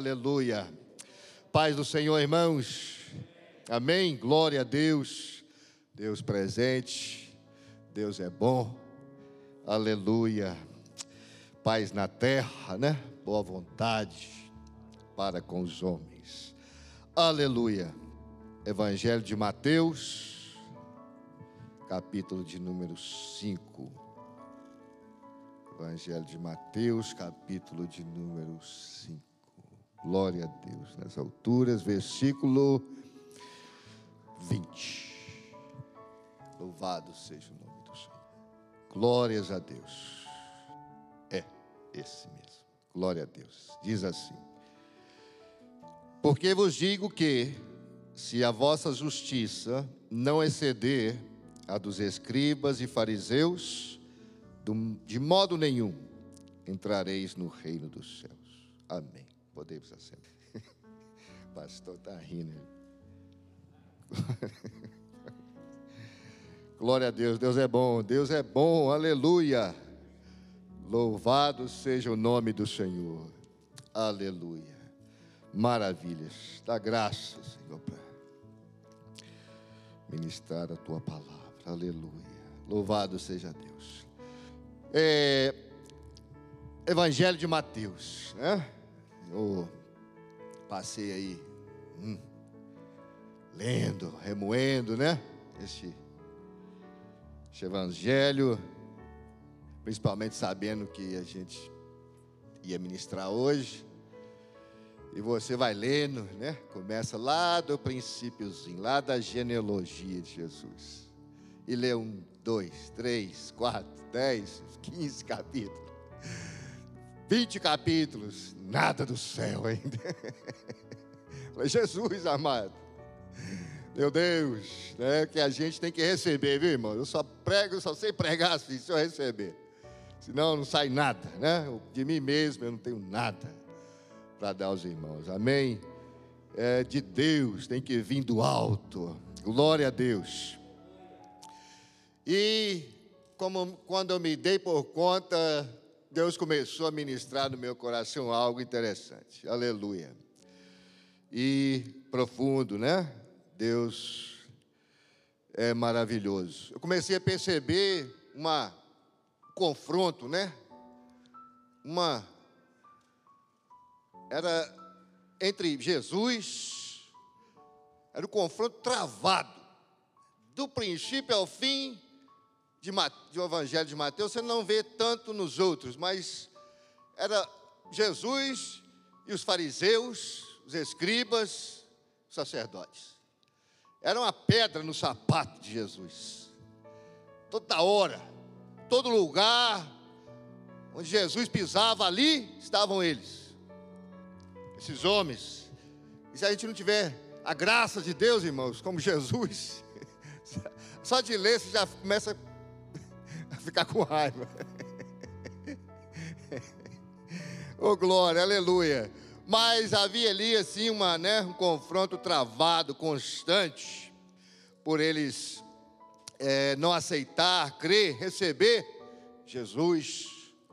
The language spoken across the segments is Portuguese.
Aleluia. Paz do Senhor, irmãos. Amém. Glória a Deus. Deus presente. Deus é bom. Aleluia. Paz na terra, né? Boa vontade para com os homens. Aleluia. Evangelho de Mateus, capítulo de número 5. Evangelho de Mateus, capítulo de número 5. Glória a Deus. Nas alturas, versículo 20. Louvado seja o nome do Senhor. Glórias a Deus. É esse mesmo. Glória a Deus. Diz assim: Porque vos digo que, se a vossa justiça não exceder a dos escribas e fariseus, de modo nenhum entrareis no reino dos céus. Amém. Podemos assentar. Pastor está rindo. Glória a Deus, Deus é bom, Deus é bom, aleluia. Louvado seja o nome do Senhor, aleluia. Maravilhas, dá graça, Senhor, para ministrar a tua palavra, aleluia. Louvado seja Deus. É, Evangelho de Mateus, né? Eu passei aí hum, lendo, remoendo, né? Esse, esse Evangelho, principalmente sabendo que a gente ia ministrar hoje. E você vai lendo, né? Começa lá do princípiozinho, lá da genealogia de Jesus. E lê um, dois, três, quatro, dez, quinze capítulos. Vinte capítulos, nada do céu ainda. Jesus amado. Meu Deus, né, que a gente tem que receber, viu, irmão? Eu só prego, eu só sei pregar assim, se eu receber. Senão não sai nada, né? De mim mesmo eu não tenho nada para dar aos irmãos. Amém? É de Deus, tem que vir do alto. Glória a Deus. E como quando eu me dei por conta, Deus começou a ministrar no meu coração algo interessante. Aleluia. E profundo, né? Deus é maravilhoso. Eu comecei a perceber uma um confronto, né? Uma era entre Jesus era um confronto travado do princípio ao fim de, do Evangelho de Mateus, você não vê tanto nos outros, mas era Jesus e os fariseus, os escribas, os sacerdotes. Era uma pedra no sapato de Jesus. Toda hora, todo lugar onde Jesus pisava ali, estavam eles. Esses homens. E se a gente não tiver a graça de Deus, irmãos, como Jesus, só de ler você já começa ficar com raiva. oh glória, aleluia. Mas havia ali assim uma, né, um confronto travado, constante, por eles é, não aceitar, crer, receber Jesus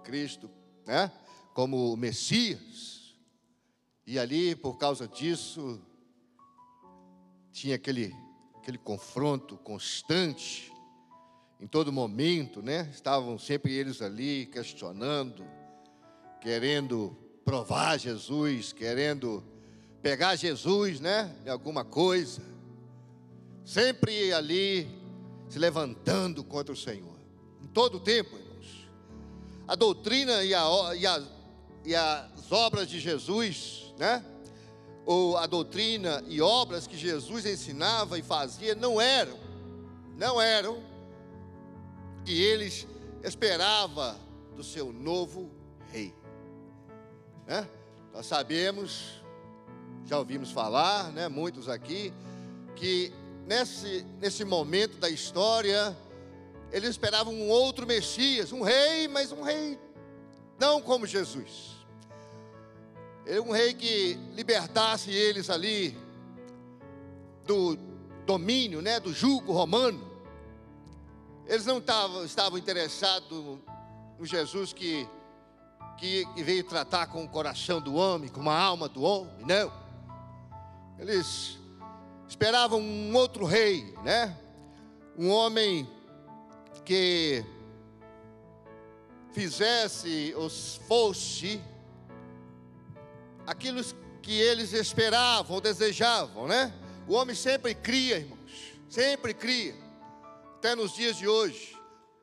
Cristo, né, como Messias. E ali, por causa disso, tinha aquele, aquele confronto constante em todo momento, né? Estavam sempre eles ali questionando, querendo provar Jesus, querendo pegar Jesus, né? De alguma coisa. Sempre ali se levantando contra o Senhor. Em todo tempo, irmãos. A doutrina e, a, e, a, e as obras de Jesus, né? Ou a doutrina e obras que Jesus ensinava e fazia não eram, não eram que eles esperava do seu novo rei. Né? Nós sabemos, já ouvimos falar, né, muitos aqui, que nesse, nesse momento da história, eles esperavam um outro Messias, um rei, mas um rei não como Jesus. Ele um rei que libertasse eles ali do domínio, né, do jugo romano. Eles não estavam, interessados no Jesus que que veio tratar com o coração do homem, com a alma do homem, não. Eles esperavam um outro rei, né? Um homem que fizesse ou fosse aquilo que eles esperavam, desejavam, né? O homem sempre cria, irmãos, sempre cria, até nos dias de hoje,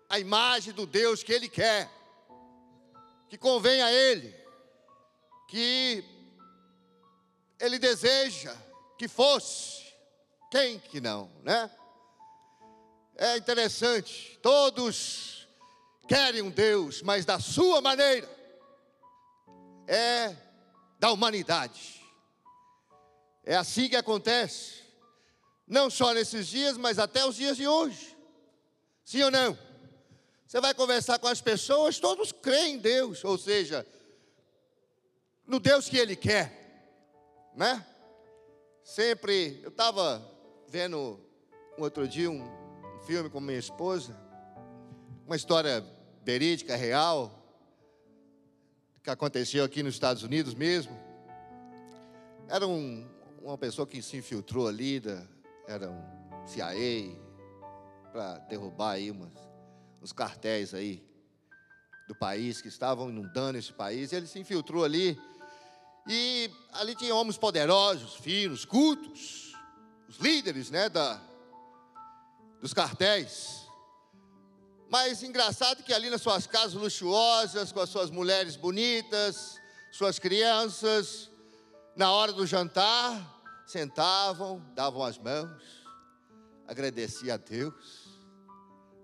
a imagem do Deus que ele quer, que convém a ele, que ele deseja que fosse, quem que não, né? É interessante, todos querem um Deus, mas da sua maneira, é da humanidade. É assim que acontece, não só nesses dias, mas até os dias de hoje. Sim ou não? Você vai conversar com as pessoas, todos creem em Deus, ou seja, no Deus que Ele quer, né? Sempre, eu estava vendo um outro dia um, um filme com minha esposa, uma história verídica, real, que aconteceu aqui nos Estados Unidos mesmo. Era um, uma pessoa que se infiltrou ali, da, era um CIA, para derrubar aí umas, uns cartéis aí do país que estavam inundando esse país. Ele se infiltrou ali e ali tinha homens poderosos, finos, cultos, os líderes, né, da, dos cartéis. Mas engraçado que ali nas suas casas luxuosas, com as suas mulheres bonitas, suas crianças, na hora do jantar, sentavam, davam as mãos, agradeciam a Deus,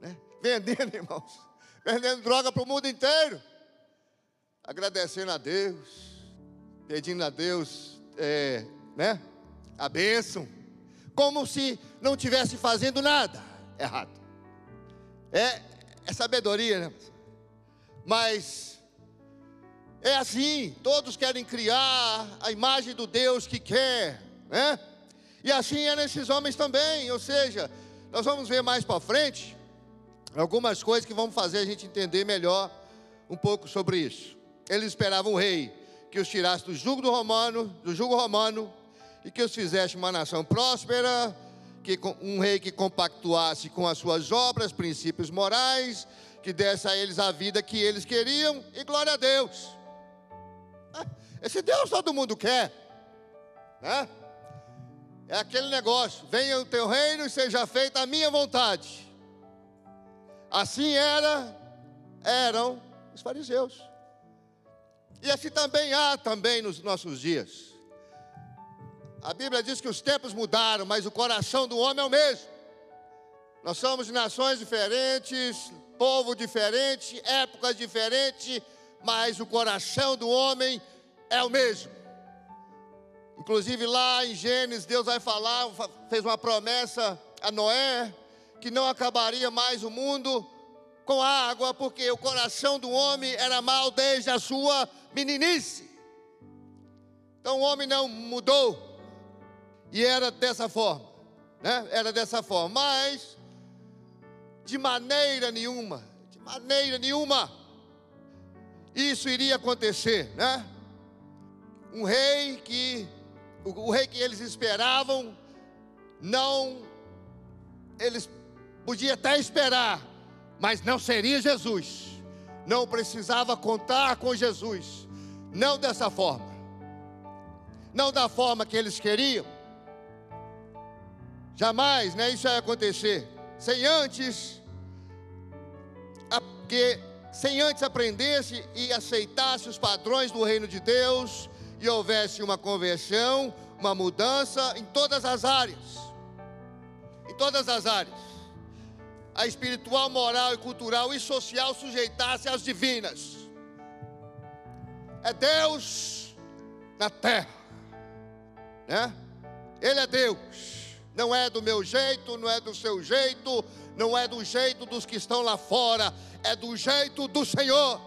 né? vendendo, irmãos, vendendo droga para o mundo inteiro, agradecendo a Deus, pedindo a Deus, é, né? A bênção, como se não tivesse fazendo nada errado. É, é sabedoria, né? Mas é assim, todos querem criar a imagem do Deus que quer, né? E assim é nesses homens também, ou seja, nós vamos ver mais para frente algumas coisas que vão fazer a gente entender melhor um pouco sobre isso. Eles esperavam um rei que os tirasse do jugo do romano, do jugo romano e que os fizesse uma nação próspera, que um rei que compactuasse com as suas obras, princípios morais, que desse a eles a vida que eles queriam, e glória a Deus. Ah, esse Deus todo mundo quer, né? É aquele negócio: venha o teu reino e seja feita a minha vontade. Assim era, eram os fariseus. E assim também há também nos nossos dias. A Bíblia diz que os tempos mudaram, mas o coração do homem é o mesmo. Nós somos nações diferentes, povo diferente, épocas diferentes, mas o coração do homem é o mesmo. Inclusive lá em Gênesis, Deus vai falar, fez uma promessa a Noé, que não acabaria mais o mundo com água, porque o coração do homem era mau desde a sua meninice. Então o homem não mudou, e era dessa forma, né? Era dessa forma, mas de maneira nenhuma, de maneira nenhuma, isso iria acontecer, né? Um rei que, o, o rei que eles esperavam, não, eles podiam até esperar, mas não seria Jesus, não precisava contar com Jesus, não dessa forma, não da forma que eles queriam, Jamais, né, isso ia acontecer. Sem antes que sem antes aprendesse e aceitasse os padrões do reino de Deus e houvesse uma conversão, uma mudança em todas as áreas. Em todas as áreas. A espiritual, moral e cultural e social sujeitasse às divinas. É Deus na terra, né? Ele é Deus não é do meu jeito, não é do seu jeito, não é do jeito dos que estão lá fora, é do jeito do Senhor.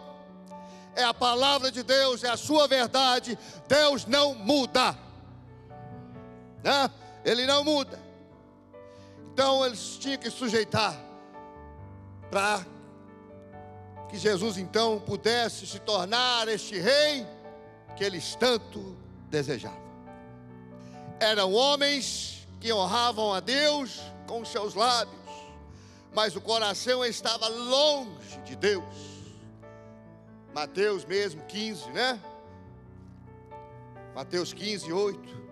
É a palavra de Deus, é a sua verdade. Deus não muda, né? Ele não muda. Então eles tinham que sujeitar para que Jesus então pudesse se tornar este rei que eles tanto desejavam. Eram homens que honravam a Deus com seus lábios, mas o coração estava longe de Deus. Mateus mesmo 15, né? Mateus 15, 8.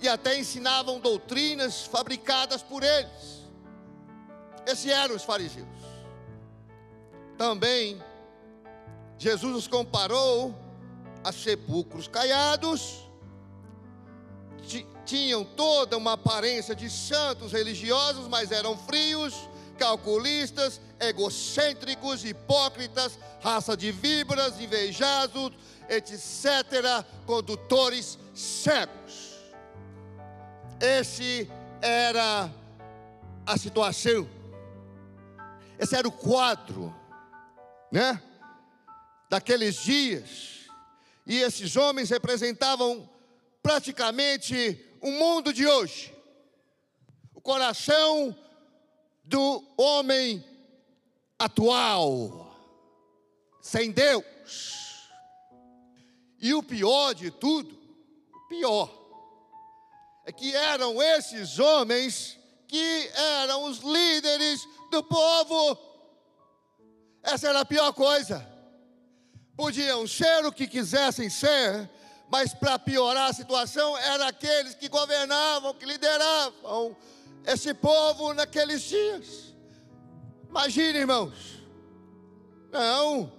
E até ensinavam doutrinas fabricadas por eles. Esses eram os fariseus. Também, Jesus os comparou a sepulcros caiados, tinham toda uma aparência de santos religiosos, mas eram frios, calculistas, egocêntricos, hipócritas, raça de víboras, invejosos, etc., condutores cegos. Esse era a situação. Esse era o quadro, né? Daqueles dias. E esses homens representavam praticamente o mundo de hoje. O coração do homem atual, sem Deus. E o pior de tudo, o pior, é que eram esses homens que eram os líderes do povo. Essa era a pior coisa. Podiam ser o que quisessem ser, mas para piorar a situação, eram aqueles que governavam, que lideravam esse povo naqueles dias. Imagine, irmãos. Não,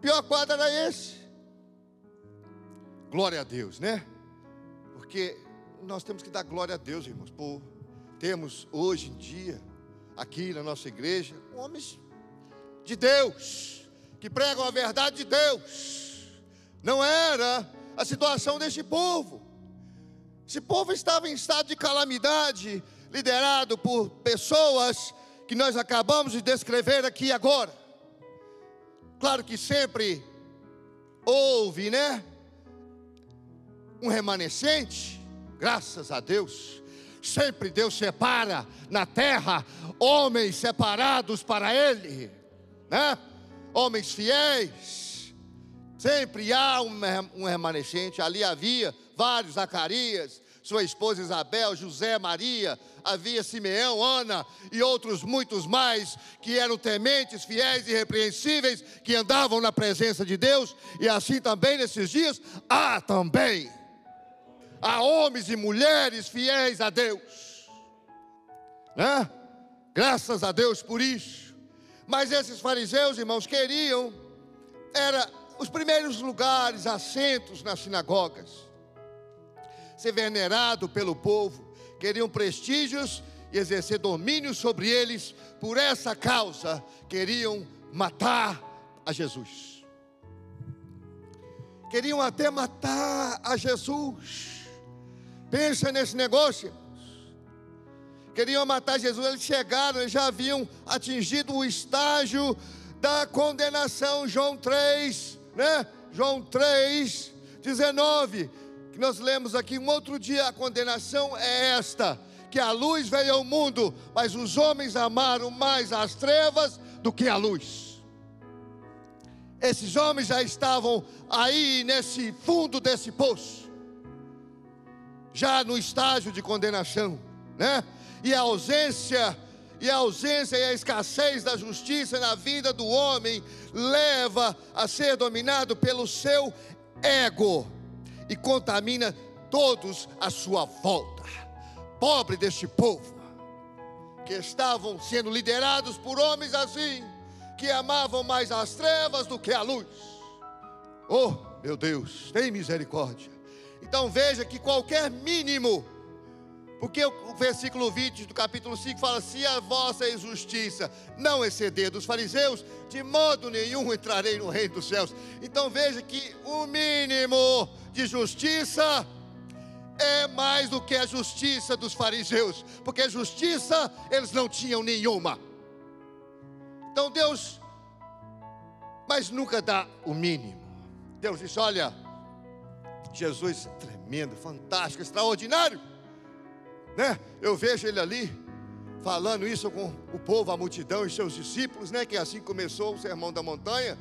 pior quadro era esse. Glória a Deus, né? Porque nós temos que dar glória a Deus, irmãos, por temos hoje em dia, aqui na nossa igreja, homens de Deus, que pregam a verdade de Deus. Não era a situação deste povo. Esse povo estava em estado de calamidade, liderado por pessoas que nós acabamos de descrever aqui agora. Claro que sempre houve, né? um remanescente, graças a Deus. Sempre Deus separa na terra homens separados para Ele, né? Homens fiéis. Sempre há um remanescente. Ali havia vários Zacarias, sua esposa Isabel, José, Maria, havia Simeão, Ana e outros muitos mais que eram tementes, fiéis e irrepreensíveis, que andavam na presença de Deus, e assim também nesses dias há também a homens e mulheres fiéis a Deus. Né? Graças a Deus por isso. Mas esses fariseus, irmãos, queriam era os primeiros lugares, assentos nas sinagogas. Ser venerado pelo povo, queriam prestígios e exercer domínio sobre eles. Por essa causa, queriam matar a Jesus. Queriam até matar a Jesus. Pensa nesse negócio. Queriam matar Jesus, eles chegaram, eles já haviam atingido o estágio da condenação. João 3, né? João 3, 19, que nós lemos aqui um outro dia, a condenação é esta: que a luz veio ao mundo, mas os homens amaram mais as trevas do que a luz. Esses homens já estavam aí nesse fundo desse poço já no estágio de condenação, né? E a ausência e a ausência e a escassez da justiça na vida do homem leva a ser dominado pelo seu ego e contamina todos à sua volta. Pobre deste povo que estavam sendo liderados por homens assim, que amavam mais as trevas do que a luz. Oh, meu Deus, tem misericórdia. Então veja que qualquer mínimo, porque o versículo 20 do capítulo 5 fala: se a vossa injustiça não exceder dos fariseus, de modo nenhum entrarei no reino dos céus. Então veja que o mínimo de justiça é mais do que a justiça dos fariseus, porque justiça eles não tinham nenhuma. Então Deus, mas nunca dá o mínimo. Deus disse: olha, Jesus tremendo, fantástico, extraordinário. Né? Eu vejo ele ali falando isso com o povo, a multidão e seus discípulos, né? Que assim começou o sermão da montanha.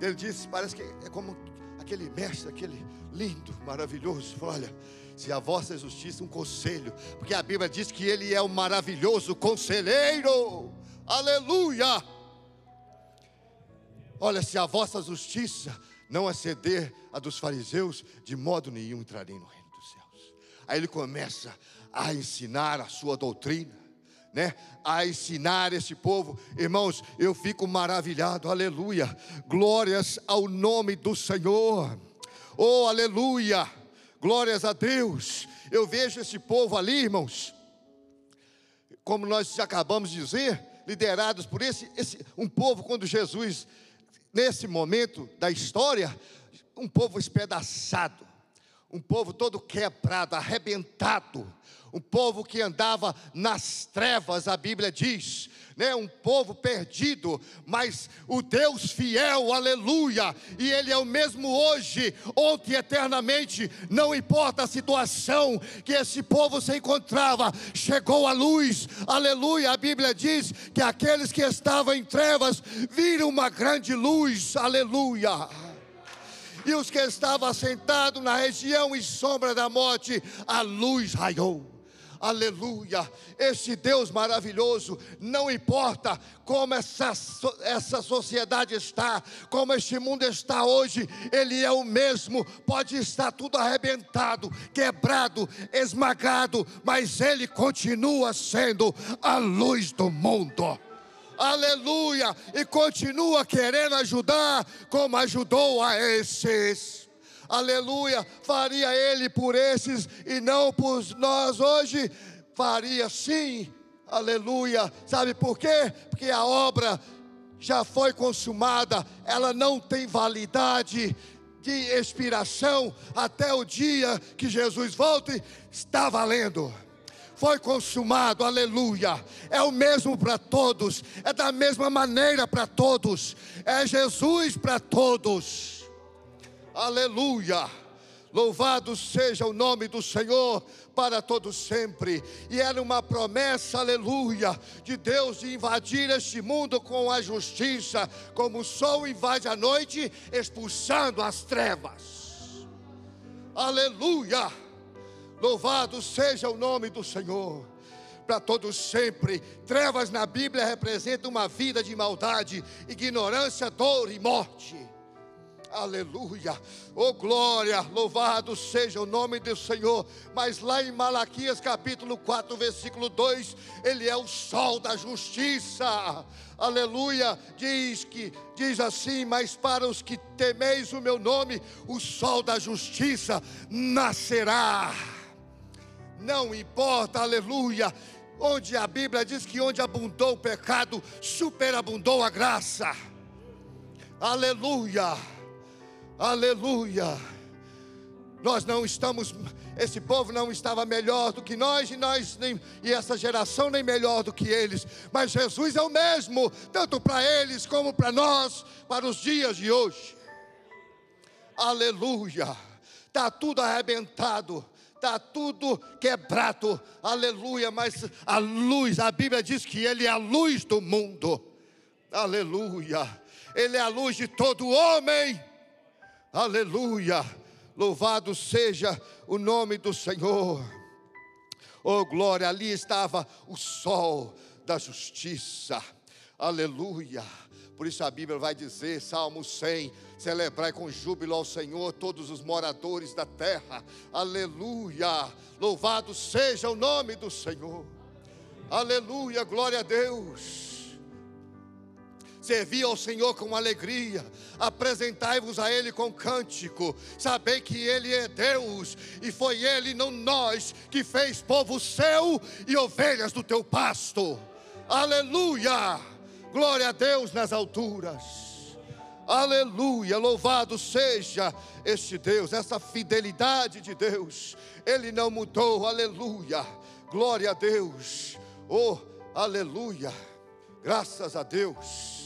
Ele disse: parece que é como aquele mestre, aquele lindo, maravilhoso. Olha, se a vossa justiça, um conselho, porque a Bíblia diz que Ele é o maravilhoso conselheiro. Aleluia! Olha, se a vossa justiça não exceder a dos fariseus, de modo nenhum entrarei no reino dos céus. Aí ele começa a ensinar a sua doutrina, né? A ensinar esse povo. Irmãos, eu fico maravilhado. Aleluia. Glórias ao nome do Senhor. Oh, aleluia. Glórias a Deus. Eu vejo esse povo ali, irmãos, como nós acabamos de dizer, liderados por esse, esse um povo quando Jesus nesse momento da história, um povo espedaçado, um povo todo quebrado, arrebentado, um povo que andava nas trevas, a Bíblia diz, né? Um povo perdido, mas o Deus fiel, aleluia, e Ele é o mesmo hoje, ontem, eternamente, não importa a situação que esse povo se encontrava, chegou a luz, aleluia. A Bíblia diz que aqueles que estavam em trevas viram uma grande luz, aleluia e os que estavam sentados na região e sombra da morte, a luz raiou aleluia. Esse Deus maravilhoso, não importa como essa, essa sociedade está, como este mundo está hoje, Ele é o mesmo. Pode estar tudo arrebentado, quebrado, esmagado, mas Ele continua sendo a luz do mundo aleluia, e continua querendo ajudar, como ajudou a esses. Aleluia, faria ele por esses e não por nós hoje? Faria sim, aleluia. Sabe por quê? Porque a obra já foi consumada, ela não tem validade de expiração até o dia que Jesus volte, está valendo foi consumado, aleluia. É o mesmo para todos, é da mesma maneira para todos, é Jesus para todos. Aleluia. Louvado seja o nome do Senhor para todos sempre. E era uma promessa, aleluia, de Deus de invadir este mundo com a justiça, como o sol invade a noite, expulsando as trevas. Aleluia. Louvado seja o nome do Senhor para todos sempre. Trevas na Bíblia representam uma vida de maldade, ignorância, dor e morte. Aleluia, oh glória, louvado seja o nome do Senhor. Mas lá em Malaquias capítulo 4, versículo 2, ele é o sol da justiça. Aleluia, diz que diz assim: "Mas para os que temeis o meu nome, o sol da justiça nascerá". Não importa, aleluia, onde a Bíblia diz que onde abundou o pecado, superabundou a graça. Aleluia. Aleluia. Nós não estamos, esse povo não estava melhor do que nós e nós nem, e essa geração nem melhor do que eles, mas Jesus é o mesmo, tanto para eles como para nós, para os dias de hoje. Aleluia. Tá tudo arrebentado, tá tudo quebrado. Aleluia, mas a luz, a Bíblia diz que ele é a luz do mundo. Aleluia. Ele é a luz de todo homem. Aleluia! Louvado seja o nome do Senhor. Oh glória, ali estava o sol da justiça. Aleluia. Por isso a Bíblia vai dizer, Salmo 100, celebrai com júbilo ao Senhor todos os moradores da terra. Aleluia. Louvado seja o nome do Senhor. Aleluia, glória a Deus. Servi ao Senhor com alegria, apresentai-vos a Ele com cântico, sabei que Ele é Deus, e foi Ele, não nós, que fez povo seu e ovelhas do teu pasto. Aleluia! Glória a Deus nas alturas. Aleluia, louvado seja este Deus, essa fidelidade de Deus, Ele não mudou, aleluia, glória a Deus, oh, aleluia, graças a Deus.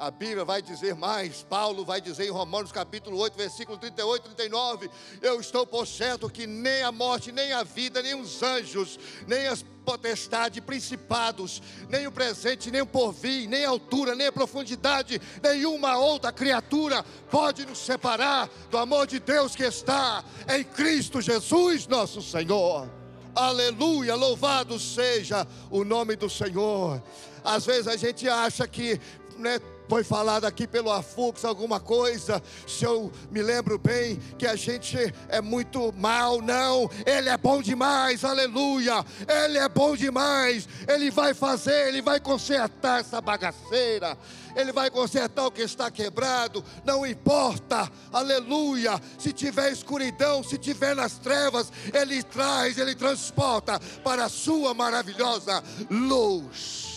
A Bíblia vai dizer mais, Paulo vai dizer em Romanos capítulo 8, versículo 38 e 39: Eu estou por certo que nem a morte, nem a vida, nem os anjos, nem as potestades, principados, nem o presente, nem o porvir, nem a altura, nem a profundidade, nenhuma outra criatura pode nos separar do amor de Deus que está em Cristo Jesus, nosso Senhor. Aleluia, louvado seja o nome do Senhor. Às vezes a gente acha que né, foi falado aqui pelo Afux alguma coisa, se eu me lembro bem, que a gente é muito mal, não, Ele é bom demais, aleluia, Ele é bom demais, Ele vai fazer, Ele vai consertar essa bagaceira, Ele vai consertar o que está quebrado, não importa, aleluia, se tiver escuridão, se tiver nas trevas, Ele traz, Ele transporta para a Sua maravilhosa luz.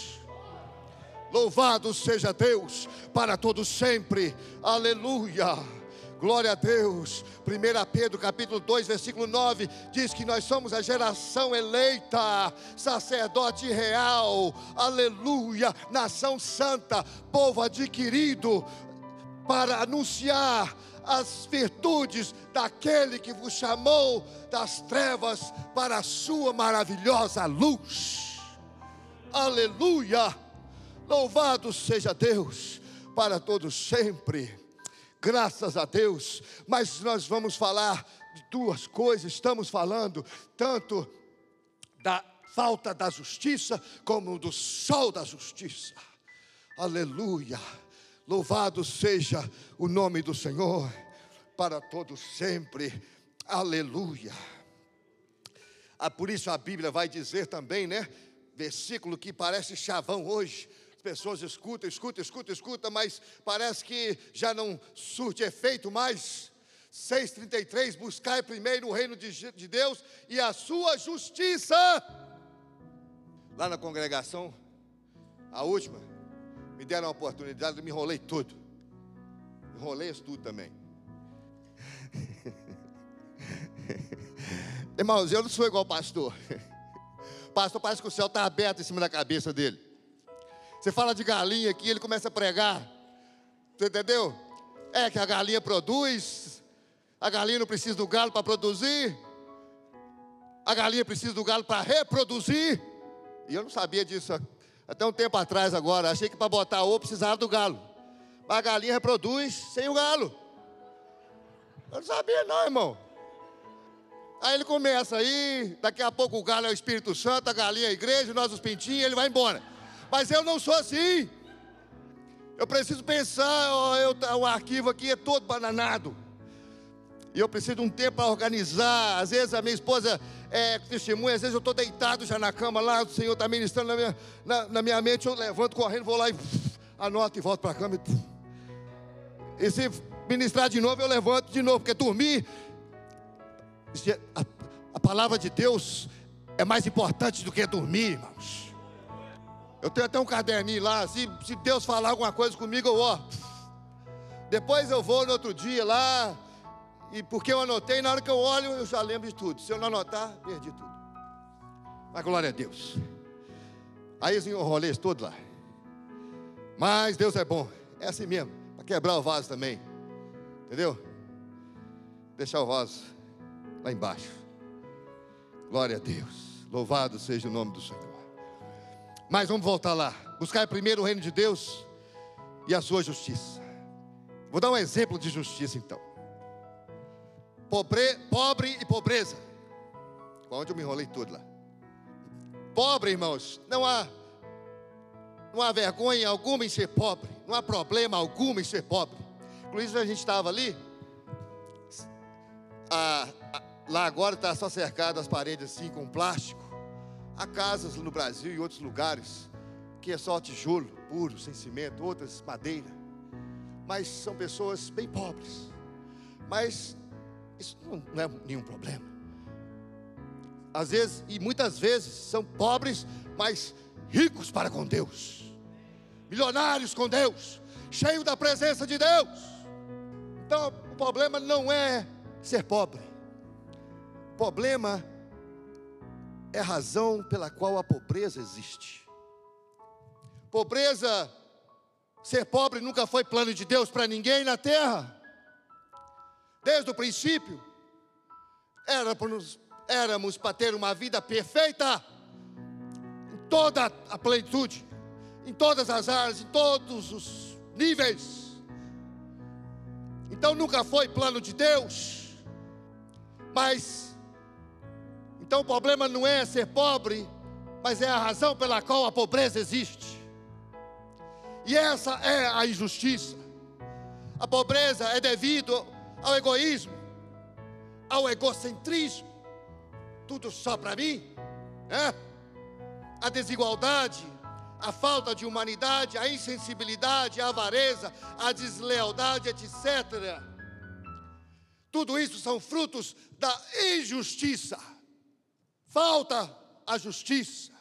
Louvado seja Deus para todos sempre. Aleluia. Glória a Deus. 1 Pedro capítulo 2, versículo 9 diz que nós somos a geração eleita, sacerdote real. Aleluia. Nação santa, povo adquirido para anunciar as virtudes daquele que vos chamou das trevas para a sua maravilhosa luz. Aleluia. Louvado seja Deus para todos sempre. Graças a Deus. Mas nós vamos falar de duas coisas. Estamos falando tanto da falta da justiça como do sol da justiça. Aleluia. Louvado seja o nome do Senhor para todos sempre. Aleluia. Ah, por isso a Bíblia vai dizer também, né? Versículo que parece chavão hoje pessoas escutam, escutam, escutam, escutam, mas parece que já não surte efeito mais. 6,33: Buscai primeiro o reino de, de Deus e a sua justiça. Lá na congregação, a última, me deram a oportunidade, eu me enrolei tudo. Enrolei isso tudo também. Irmãos, eu não sou igual pastor. Pastor parece que o céu está aberto em cima da cabeça dele. Você fala de galinha aqui, ele começa a pregar. Você entendeu? É que a galinha produz, a galinha não precisa do galo para produzir, a galinha precisa do galo para reproduzir. E eu não sabia disso até um tempo atrás agora. Achei que para botar ovo precisava do galo. Mas a galinha reproduz sem o galo. Eu não sabia não, irmão. Aí ele começa aí, daqui a pouco o galo é o Espírito Santo, a galinha é a igreja, nós os pintinhos, ele vai embora. Mas eu não sou assim. Eu preciso pensar, eu, o arquivo aqui é todo bananado. E eu preciso de um tempo para organizar. Às vezes a minha esposa é testemunha, às vezes eu estou deitado já na cama lá, o Senhor está ministrando na minha, na, na, minha mente, eu levanto correndo, vou lá e anoto e volto para a cama. E, e se ministrar de novo, eu levanto de novo, porque dormir, a, a palavra de Deus é mais importante do que dormir, irmãos. Eu tenho até um caderninho lá, se, se Deus falar alguma coisa comigo, eu ó. Depois eu vou no outro dia lá, e porque eu anotei, na hora que eu olho, eu já lembro de tudo. Se eu não anotar, perdi tudo. Mas glória a Deus. Aí eu enrolei todo lá. Mas Deus é bom. É assim mesmo. Para quebrar o vaso também. Entendeu? Deixar o vaso lá embaixo. Glória a Deus. Louvado seja o nome do Senhor. Mas vamos voltar lá. Buscar primeiro o reino de Deus e a sua justiça. Vou dar um exemplo de justiça então. Pobre, pobre e pobreza. Onde eu me enrolei tudo lá. Pobre, irmãos, não há não há vergonha alguma em ser pobre, não há problema algum em ser pobre. Inclusive a gente estava ali, a, a, lá agora está só cercado as paredes assim com plástico. Há casas no Brasil e outros lugares que é só tijolo puro, sem cimento, outras madeira. Mas são pessoas bem pobres. Mas isso não é nenhum problema. Às vezes, e muitas vezes, são pobres, mas ricos para com Deus. Milionários com Deus, cheios da presença de Deus. Então, o problema não é ser pobre. O problema é a razão pela qual a pobreza existe. Pobreza Ser pobre nunca foi plano de Deus para ninguém na terra. Desde o princípio, éramos, éramos para ter uma vida perfeita, em toda a plenitude, em todas as áreas, em todos os níveis. Então nunca foi plano de Deus. Mas, então o problema não é ser pobre, mas é a razão pela qual a pobreza existe. E essa é a injustiça. A pobreza é devido ao egoísmo, ao egocentrismo, tudo só para mim, né? a desigualdade, a falta de humanidade, a insensibilidade, a avareza, a deslealdade, etc. Tudo isso são frutos da injustiça. Falta a justiça.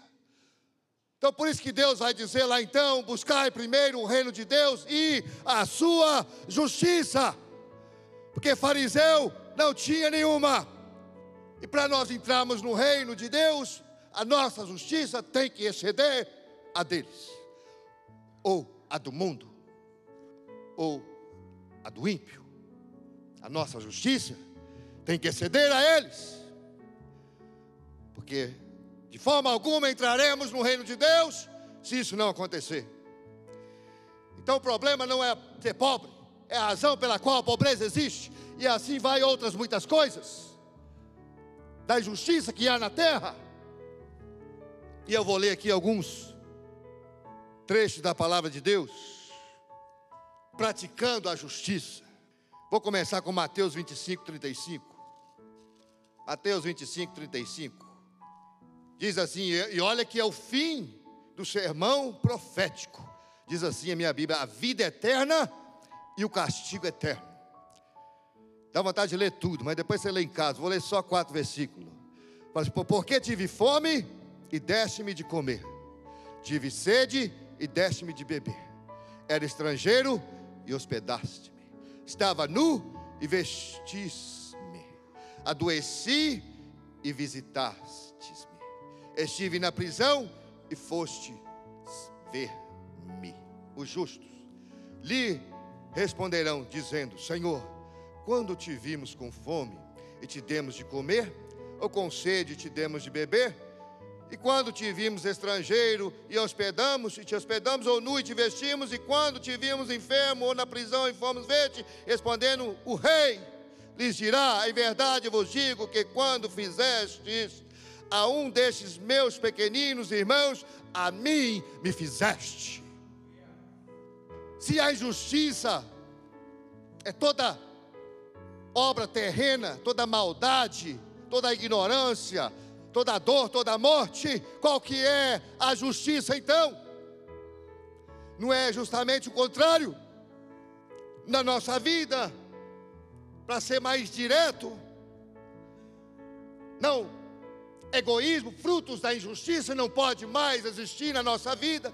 Então, por isso que Deus vai dizer lá então: buscai primeiro o reino de Deus e a sua justiça. Porque fariseu não tinha nenhuma. E para nós entrarmos no reino de Deus, a nossa justiça tem que exceder a deles, ou a do mundo, ou a do ímpio. A nossa justiça tem que exceder a eles, porque de forma alguma entraremos no reino de Deus se isso não acontecer. Então o problema não é ser pobre, é a razão pela qual a pobreza existe, e assim vai outras muitas coisas da injustiça que há na terra. E eu vou ler aqui alguns trechos da palavra de Deus, praticando a justiça. Vou começar com Mateus 25, 35. Mateus 25, 35. Diz assim, e olha que é o fim do sermão profético. Diz assim a minha Bíblia: a vida eterna e o castigo eterno. Dá vontade de ler tudo, mas depois você lê em casa. Vou ler só quatro versículos. Fala assim, porque tive fome e deste-me de comer, tive sede e deste-me de beber, era estrangeiro e hospedaste-me, estava nu e vestiste-me, adoeci e visitaste-me estive na prisão e foste ver-me. Os justos lhe responderão, dizendo: Senhor, quando te vimos com fome e te demos de comer, ou com sede e te demos de beber? E quando te vimos estrangeiro e hospedamos, e te hospedamos, ou nu e te vestimos, e quando te vimos enfermo ou na prisão e fomos ver-te, respondendo o rei, lhes dirá: Em verdade vos digo que quando fizestes a um destes meus pequeninos irmãos, a mim me fizeste. Se a injustiça é toda obra terrena, toda maldade, toda ignorância, toda dor, toda morte, qual que é a justiça então? Não é justamente o contrário? Na nossa vida, para ser mais direto, não egoísmo, frutos da injustiça, não pode mais existir na nossa vida.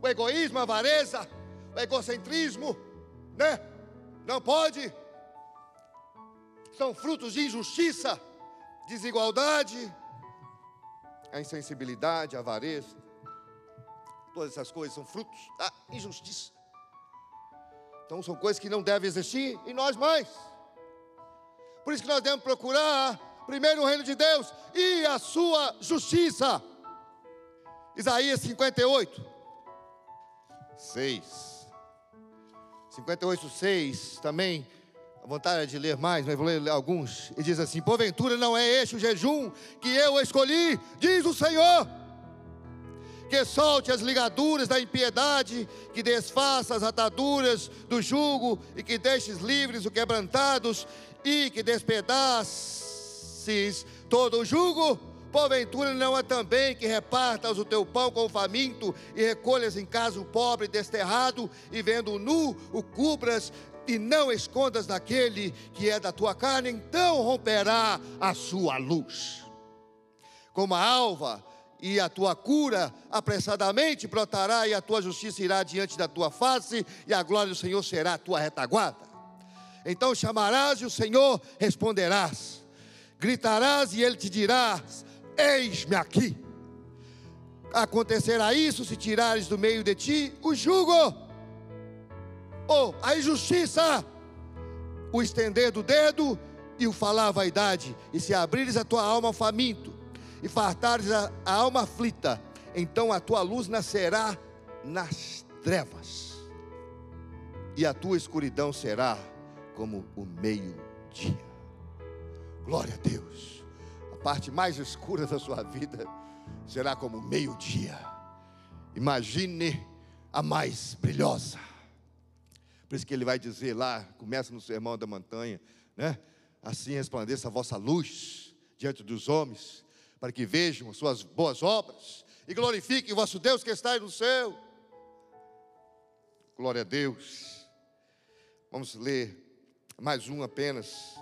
O egoísmo, a avareza, o egocentrismo, né? Não pode. São frutos de injustiça, desigualdade, a insensibilidade, a avareza. Todas essas coisas são frutos da injustiça. Então são coisas que não devem existir em nós mais. Por isso que nós devemos procurar primeiro o reino de Deus e a sua justiça. Isaías 58, 6. 58, 6 também. A vontade é de ler mais, mas vou ler alguns. E diz assim: Porventura não é este o jejum que eu escolhi, diz o Senhor. Que solte as ligaduras da impiedade, que desfaça as ataduras do jugo, e que deixes livres os quebrantados, e que despedace desfaces todo o jugo? Porventura não é também que repartas o teu pão com o faminto e recolhas em casa o pobre desterrado e vendo nu o cubras e não escondas daquele que é da tua carne, então romperá a sua luz. Como a alva e a tua cura apressadamente brotará e a tua justiça irá diante da tua face e a glória do Senhor será a tua retaguarda. Então chamarás e o Senhor responderás gritarás e ele te dirá: Eis-me aqui. Acontecerá isso se tirares do meio de ti o jugo Ou a injustiça, o estender do dedo e o falar a vaidade, e se abrires a tua alma faminto, e fartares a, a alma aflita, então a tua luz nascerá nas trevas, e a tua escuridão será como o meio-dia. Glória a Deus. A parte mais escura da sua vida será como meio-dia. Imagine a mais brilhosa. Por isso que ele vai dizer lá, começa no sermão da montanha, né? Assim resplandeça a vossa luz diante dos homens, para que vejam as suas boas obras e glorifiquem o vosso Deus que está no céu. Glória a Deus. Vamos ler mais um apenas.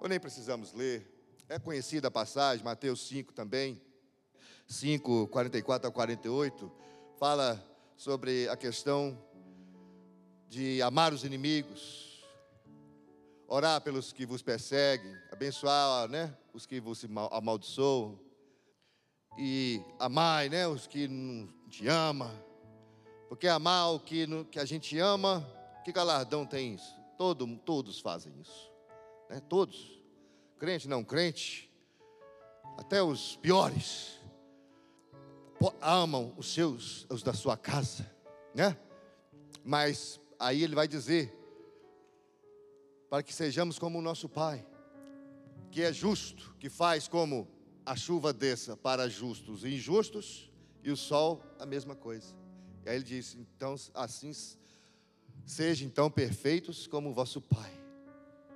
Ou nem precisamos ler. É conhecida a passagem, Mateus 5 também. 5, 44 a 48. Fala sobre a questão de amar os inimigos, orar pelos que vos perseguem, abençoar né, os que vos amaldiçoam, e amar né, os que não te amam, porque amar o que, que a gente ama, que galardão tem isso? Todo, todos fazem isso, né? todos, crente, não crente, até os piores, amam os seus, os da sua casa, né? Mas aí ele vai dizer, para que sejamos como o nosso Pai, que é justo, que faz como a chuva desça para justos e injustos, e o sol a mesma coisa. E aí ele diz: então, assim, sejam então perfeitos como o vosso Pai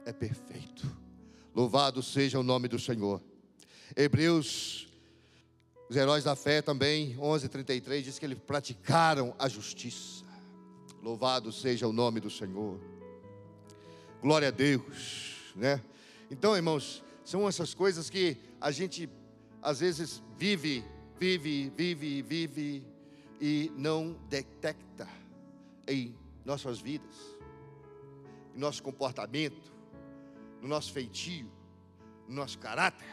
é perfeito. Louvado seja o nome do Senhor. Hebreus, os heróis da fé também, 11:33 diz que eles praticaram a justiça. Louvado seja o nome do Senhor. Glória a Deus, né? Então, irmãos, são essas coisas que a gente às vezes vive, vive, vive, vive e não detecta em nossas vidas, em nosso comportamento, no nosso feitio, no nosso caráter,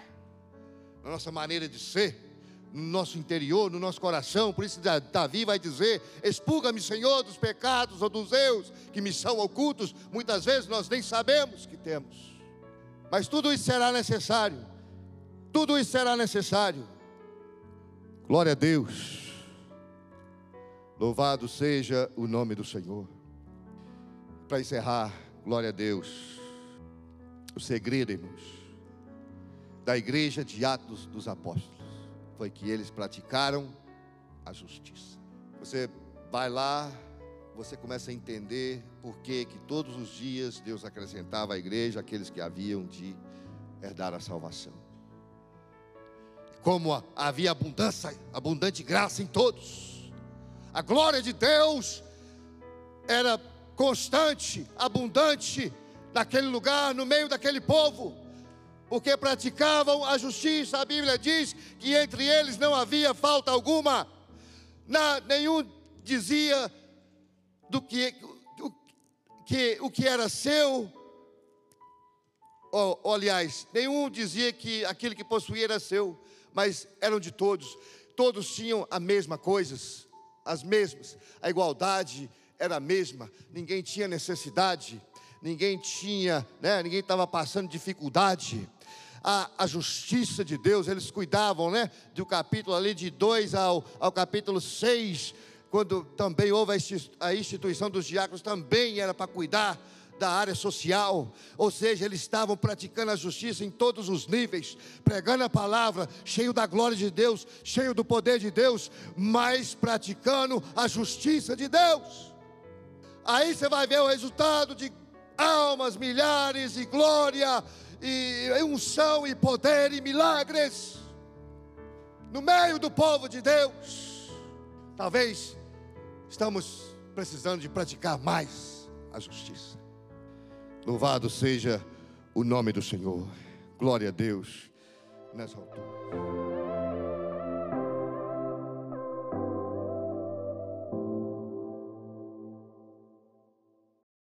na nossa maneira de ser no nosso interior, no nosso coração. Por isso Davi vai dizer: Expulga-me, Senhor, dos pecados ou dos erros que me são ocultos. Muitas vezes nós nem sabemos que temos. Mas tudo isso será necessário. Tudo isso será necessário. Glória a Deus. Louvado seja o nome do Senhor. Para encerrar, glória a Deus. O segredo, irmãos, da igreja de Atos dos Apóstolos foi que eles praticaram a justiça. Você vai lá, você começa a entender por que que todos os dias Deus acrescentava à igreja aqueles que haviam de herdar a salvação. Como havia abundância, abundante graça em todos. A glória de Deus era constante, abundante naquele lugar, no meio daquele povo porque praticavam a justiça. A Bíblia diz que entre eles não havia falta alguma. Na, nenhum dizia do que o, que o que era seu, ou, ou, aliás, nenhum dizia que aquilo que possuía era seu, mas eram de todos. Todos tinham a mesma coisas, as mesmas. A igualdade era a mesma. Ninguém tinha necessidade. Ninguém tinha, né? Ninguém estava passando dificuldade a, a justiça de Deus, eles cuidavam, né? Do capítulo ali de 2 ao, ao capítulo 6, quando também houve a instituição dos diáconos, também era para cuidar da área social, ou seja, eles estavam praticando a justiça em todos os níveis, pregando a palavra, cheio da glória de Deus, cheio do poder de Deus, mas praticando a justiça de Deus. Aí você vai ver o resultado de almas, milhares e glória e unção e poder e milagres no meio do povo de Deus. Talvez estamos precisando de praticar mais a justiça. Louvado seja o nome do Senhor. Glória a Deus nessa altura.